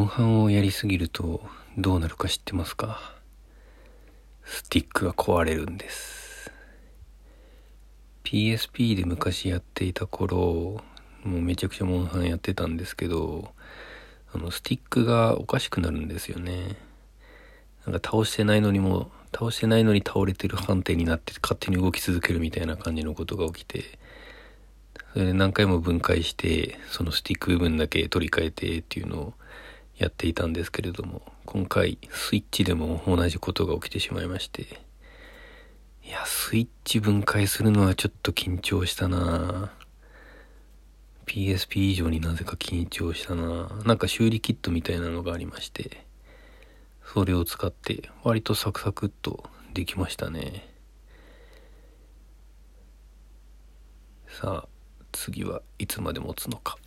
モンハンをやりすぎるとどうなるか知ってますか？スティックが壊れるんです。PSP で昔やっていた頃もうめちゃくちゃモンハンやってたんですけどあのスティックがおかしくなるんですよね。なんか倒してないのにも倒してないのに倒れてる判定になって勝手に動き続けるみたいな感じのことが起きてそれで何回も分解してそのスティック部分だけ取り替えてっていうのをやっていたんですけれども今回スイッチでも同じことが起きてしまいましていやスイッチ分解するのはちょっと緊張したな。PSP 以上になぜか緊張したな。なんか修理キットみたいなのがありましてそれを使って割とサクサクっとできましたね。さあ次はいつまで持つのか。